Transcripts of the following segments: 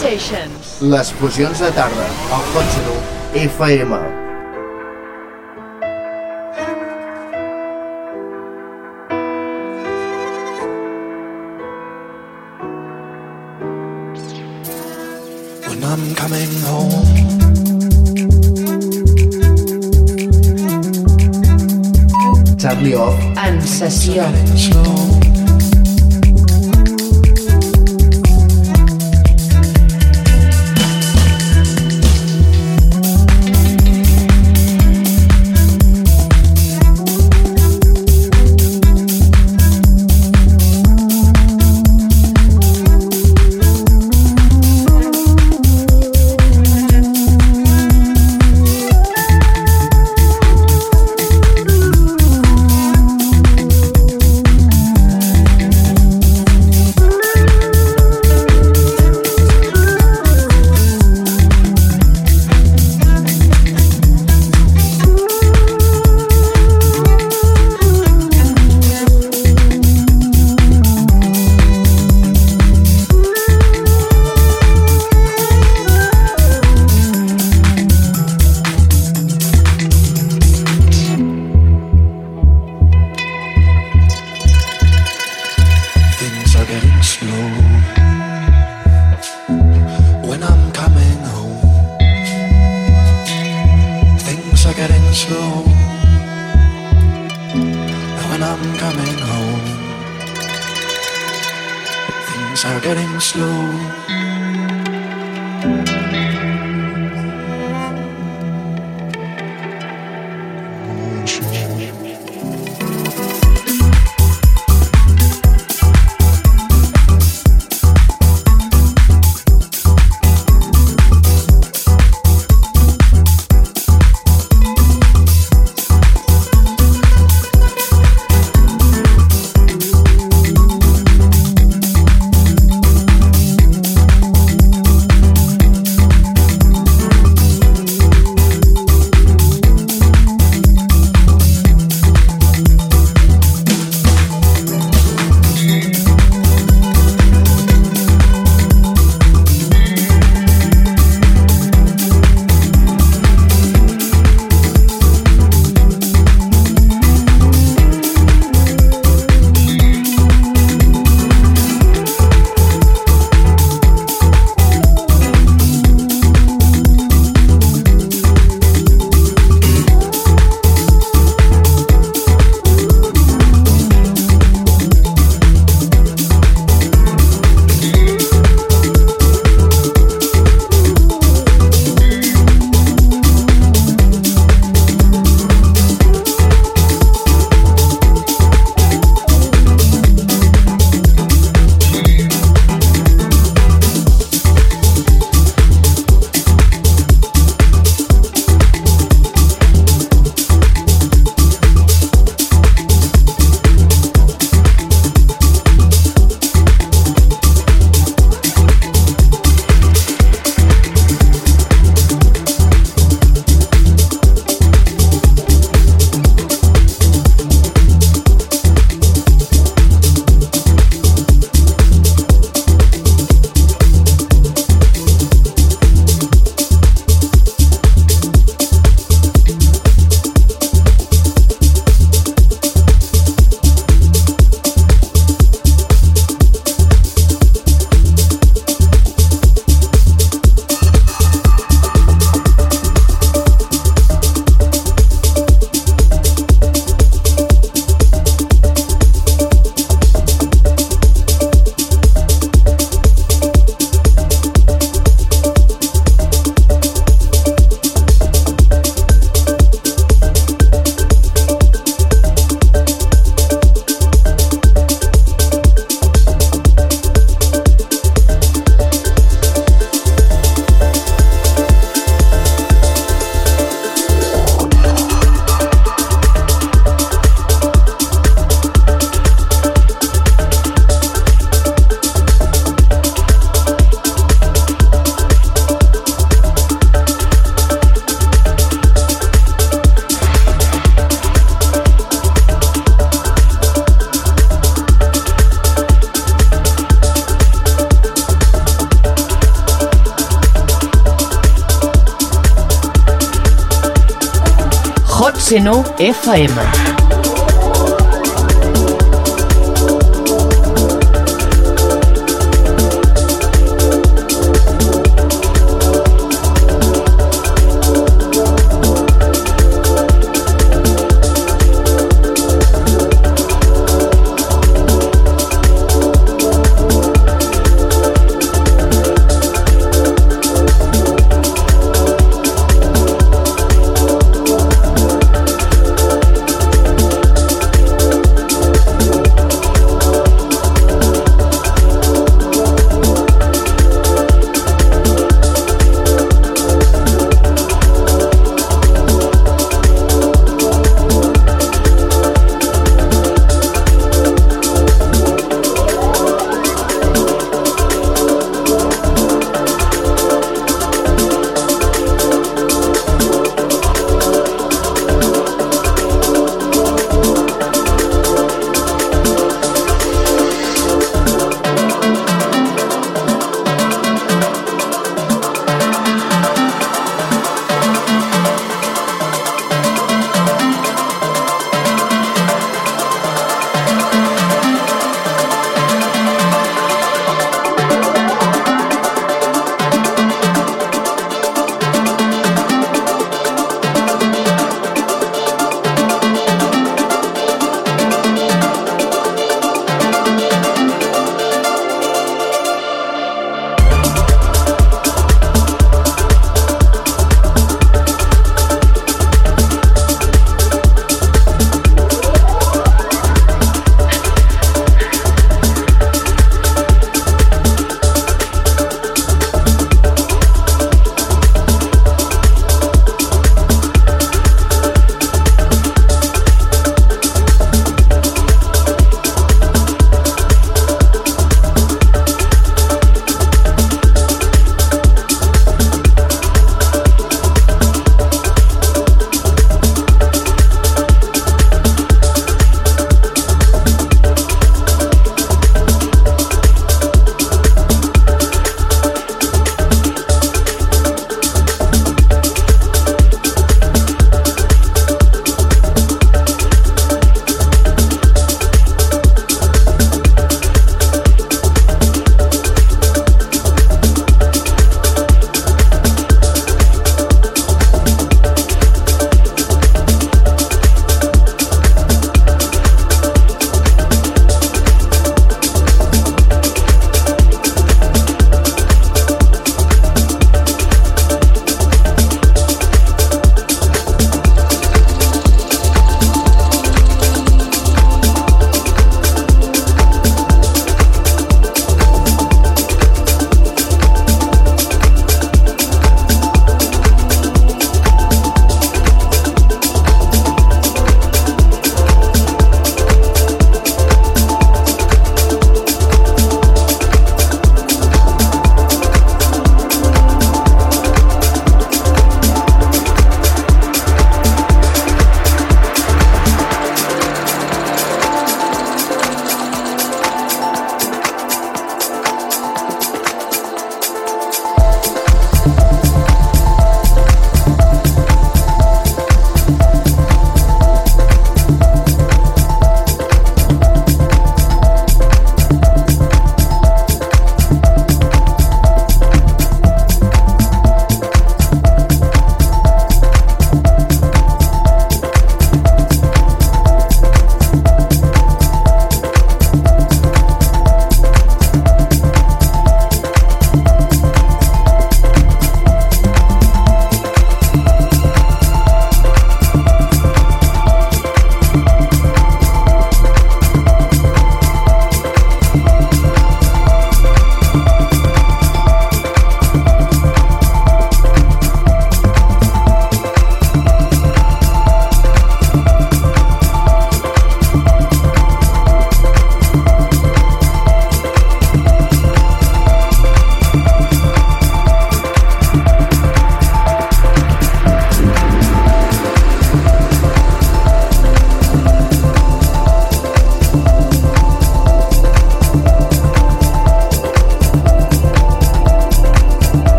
Sessions. Les fusions de tarda, al Hot Zero FM. When I'm coming home, Charlie Off, En sessió. FM.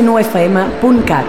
9fm.cat.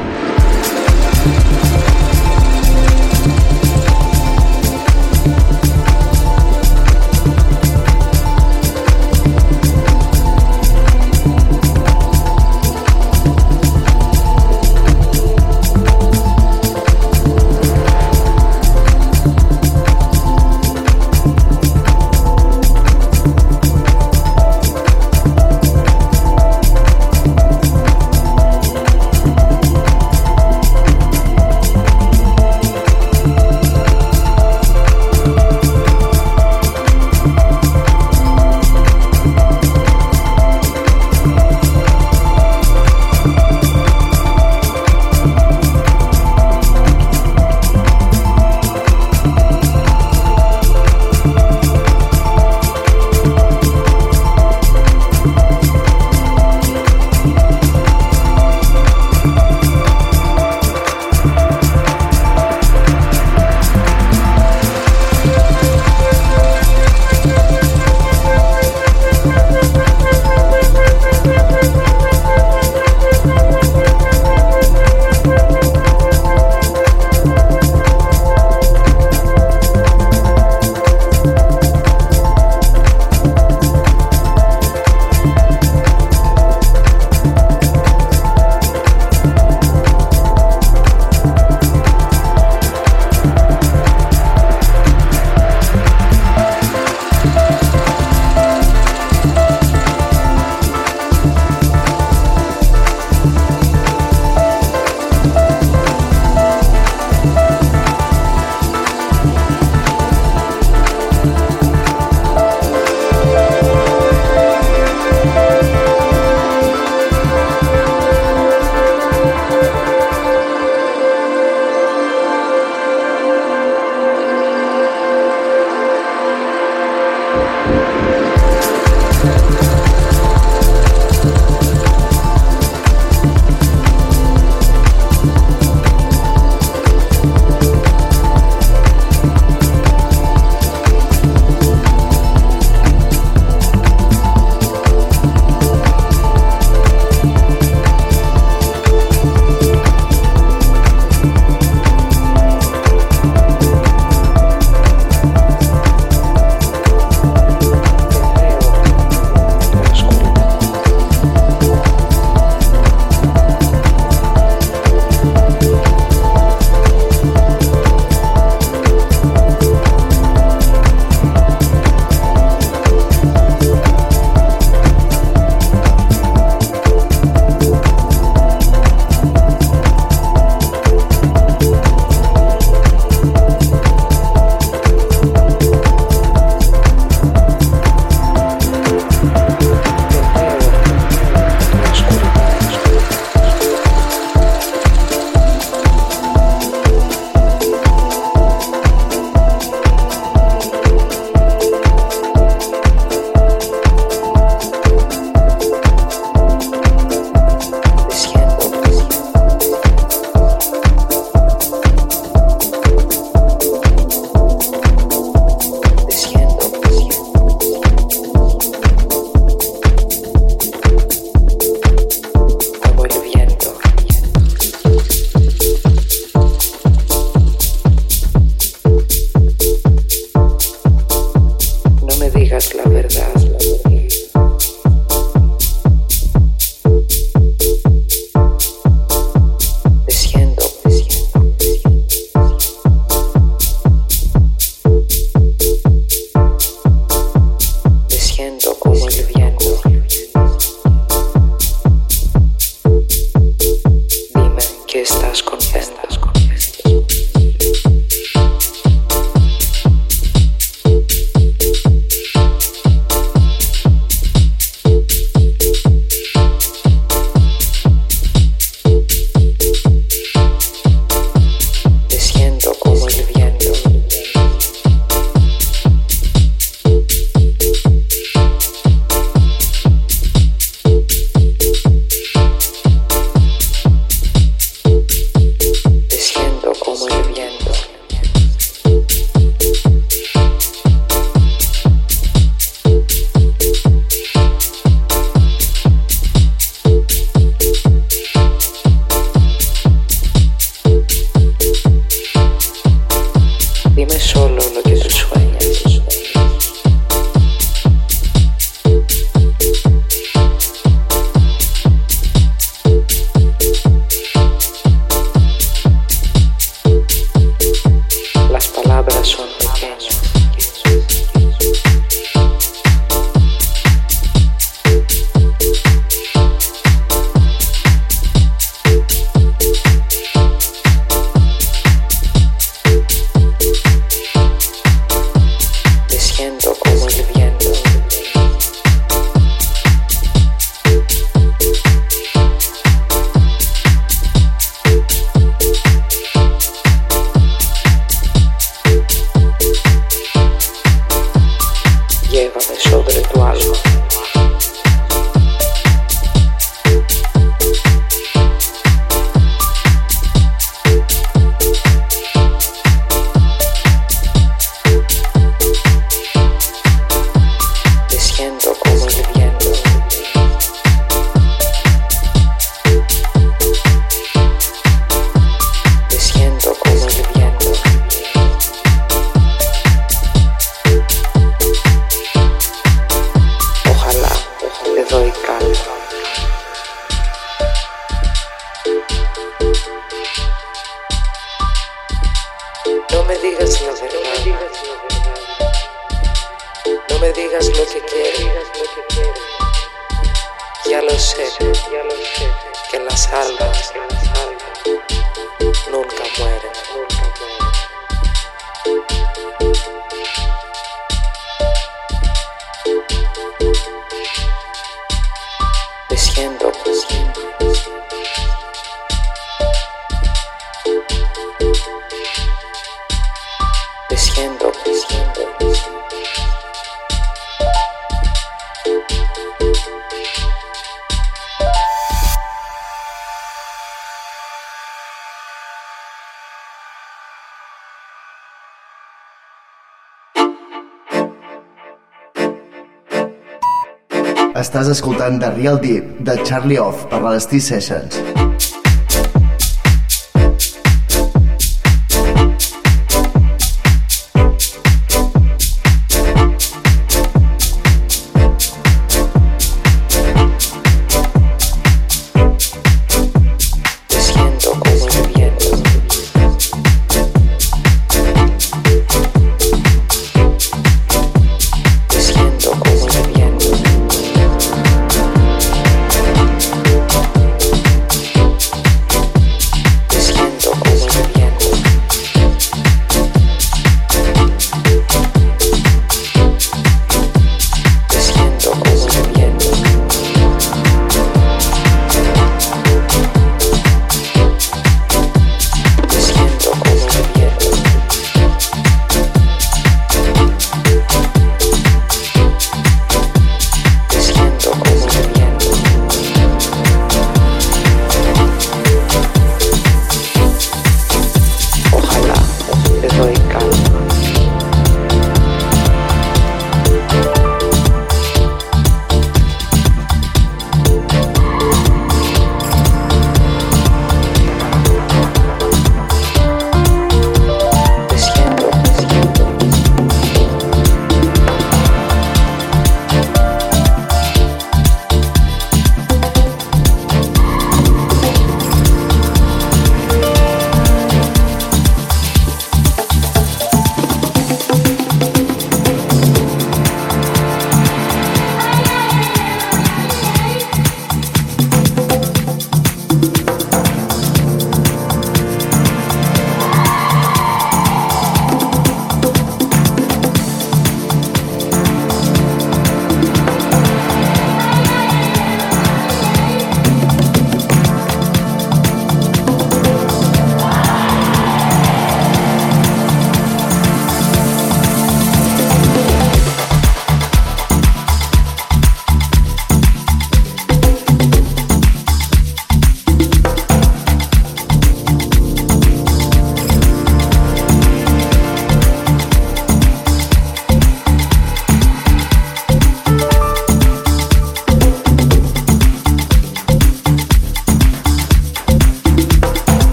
Real Deep de Charlie Off per les T-Sessions. Te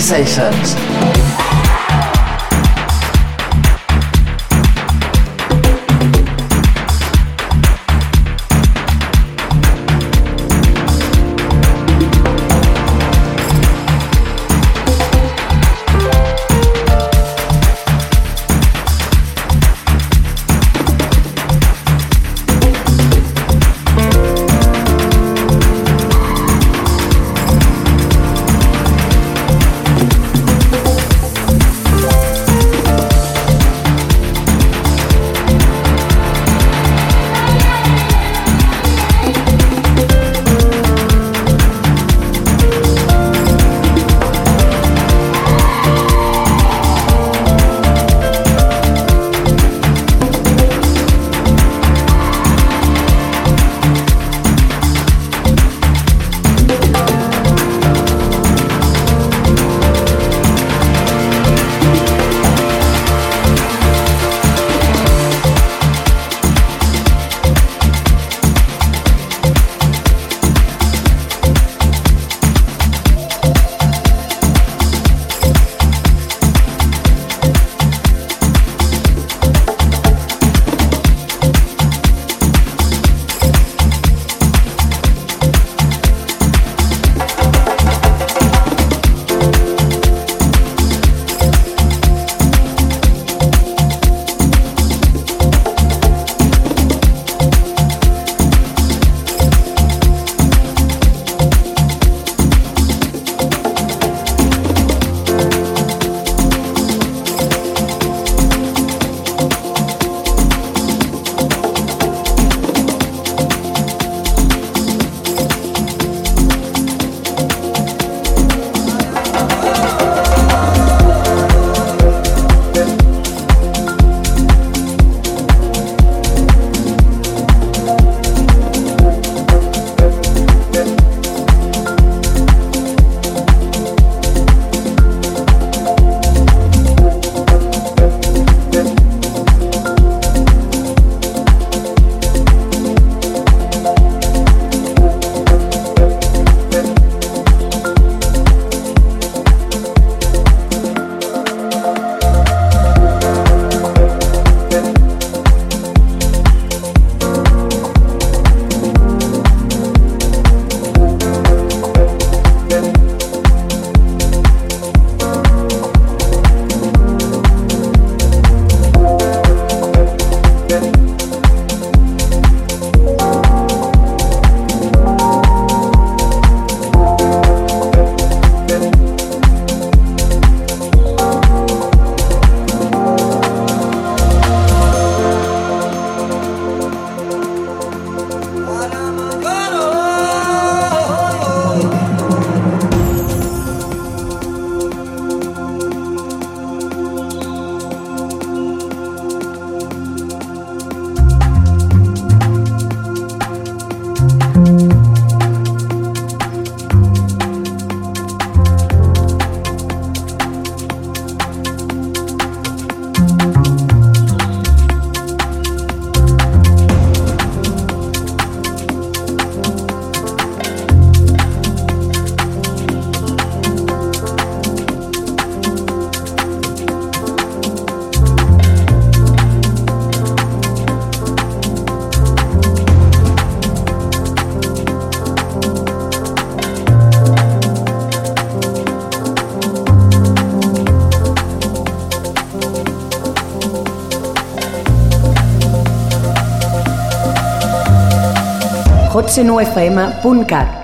sessions Sessions.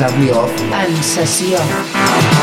Tab me off and session.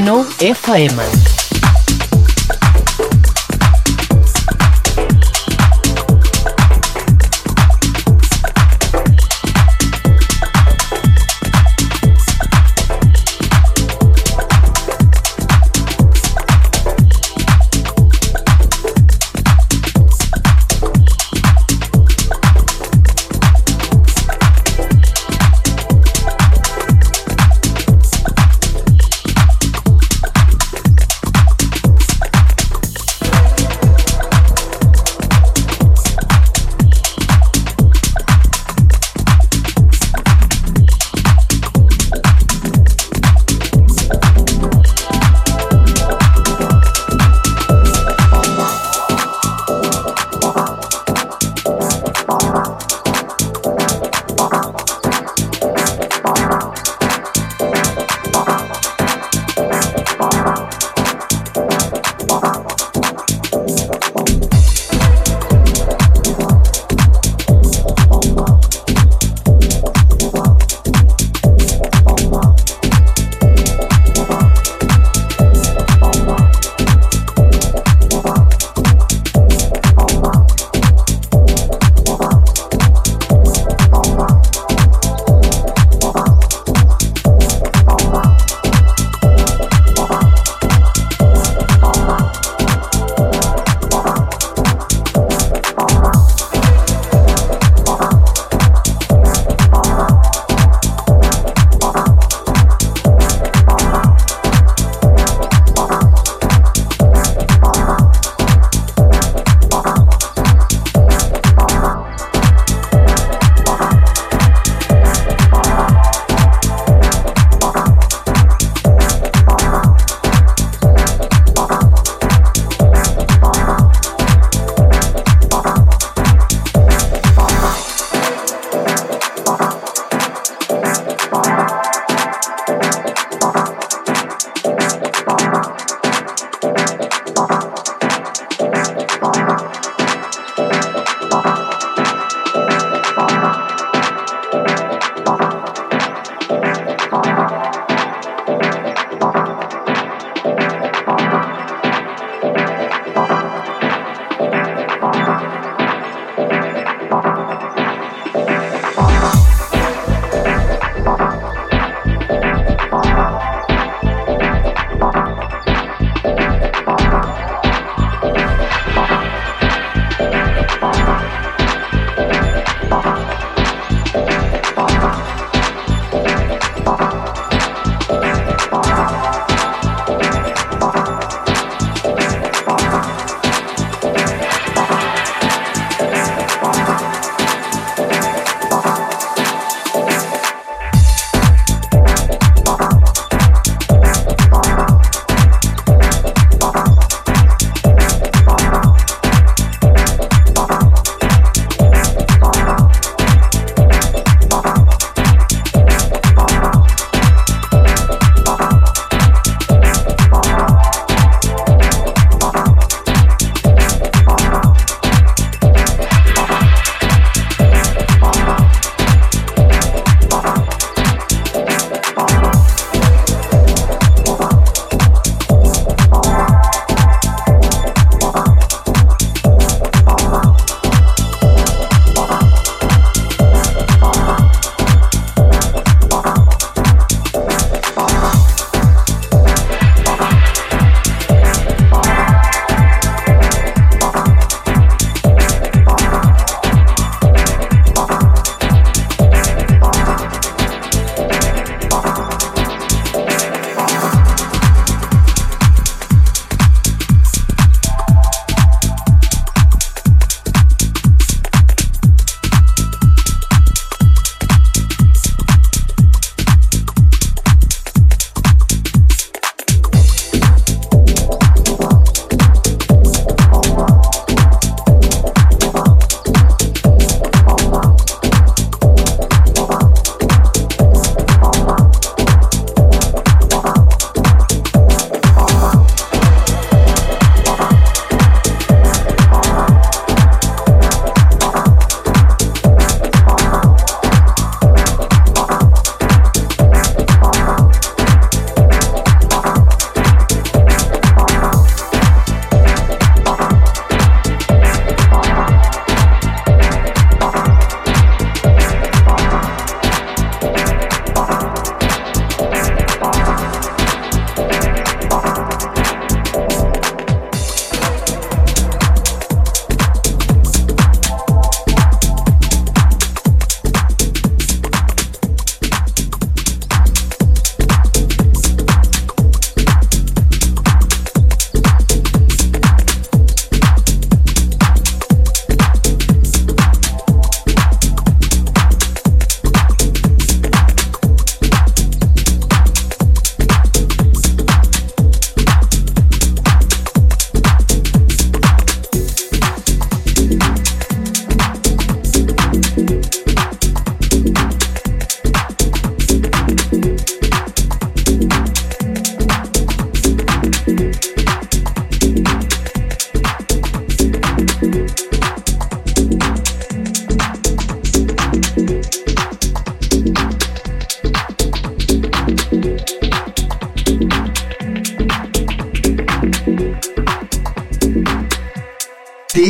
101 FM.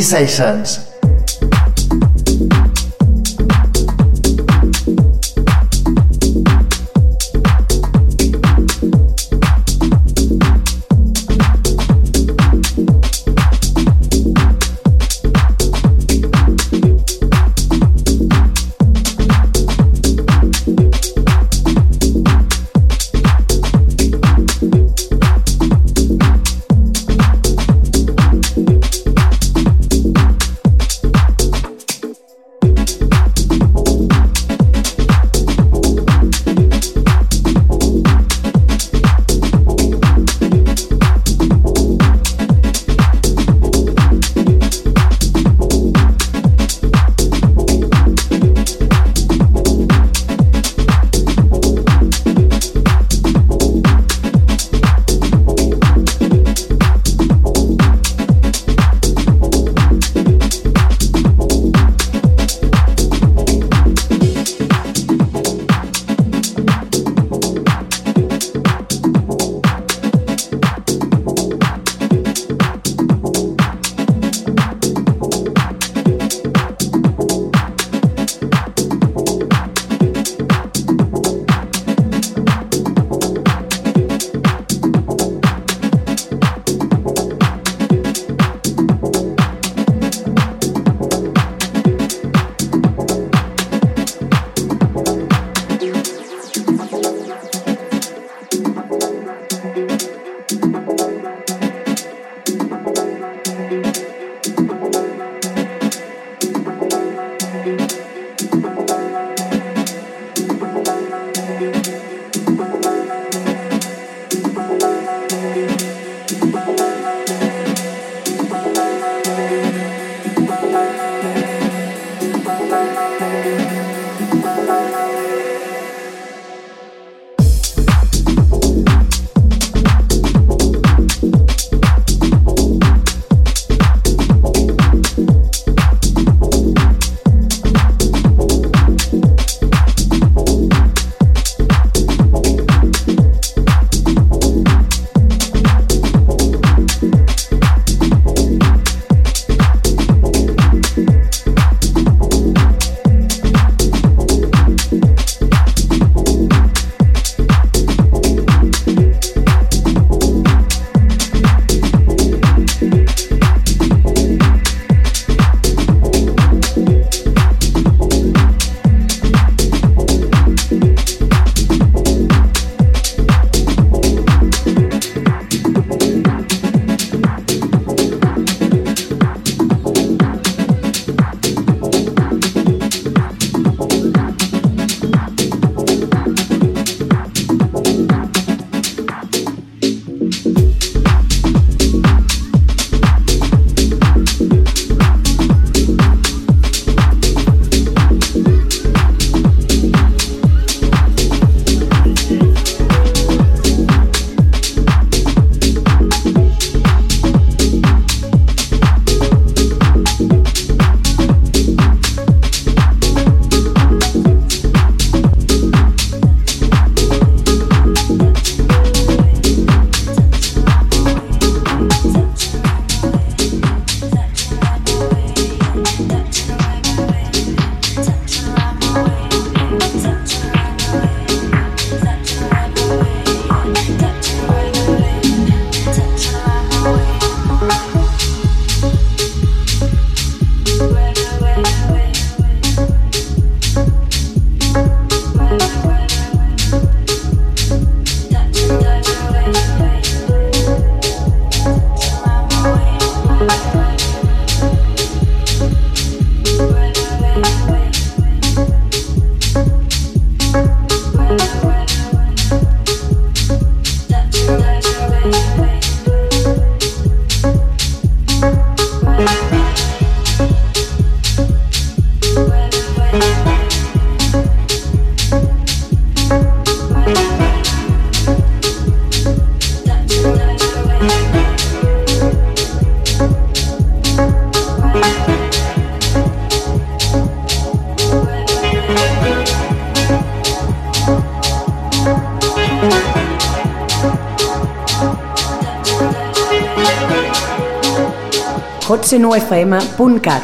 sensations. hotsenufm.cat